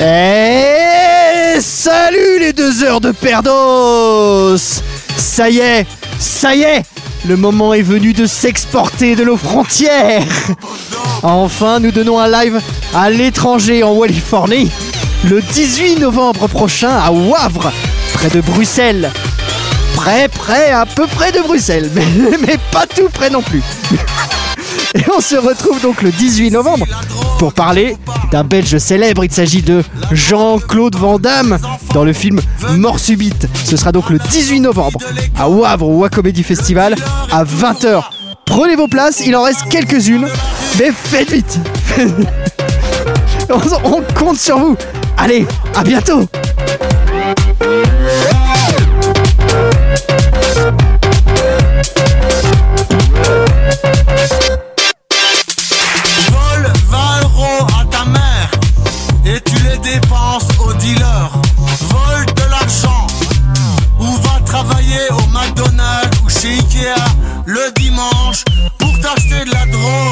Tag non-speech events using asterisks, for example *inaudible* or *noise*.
Et salut les deux heures de Perdos Ça y est, ça y est Le moment est venu de s'exporter de nos frontières Enfin, nous donnons un live à l'étranger en Californie le 18 novembre prochain à Wavre, près de Bruxelles. Près, près, à peu près de Bruxelles, *laughs* mais pas tout près non plus. Et on se retrouve donc le 18 novembre pour parler d'un Belge célèbre. Il s'agit de Jean-Claude Van Damme dans le film Mort subite. Ce sera donc le 18 novembre à Wavre au Comedy Festival à 20h. Prenez vos places, il en reste quelques-unes, mais faites vite. *laughs* on compte sur vous. Allez, à bientôt. Les dépenses au dealer. Vol de l'argent ou va travailler au McDonald's ou chez Ikea le dimanche pour t'acheter de la drogue?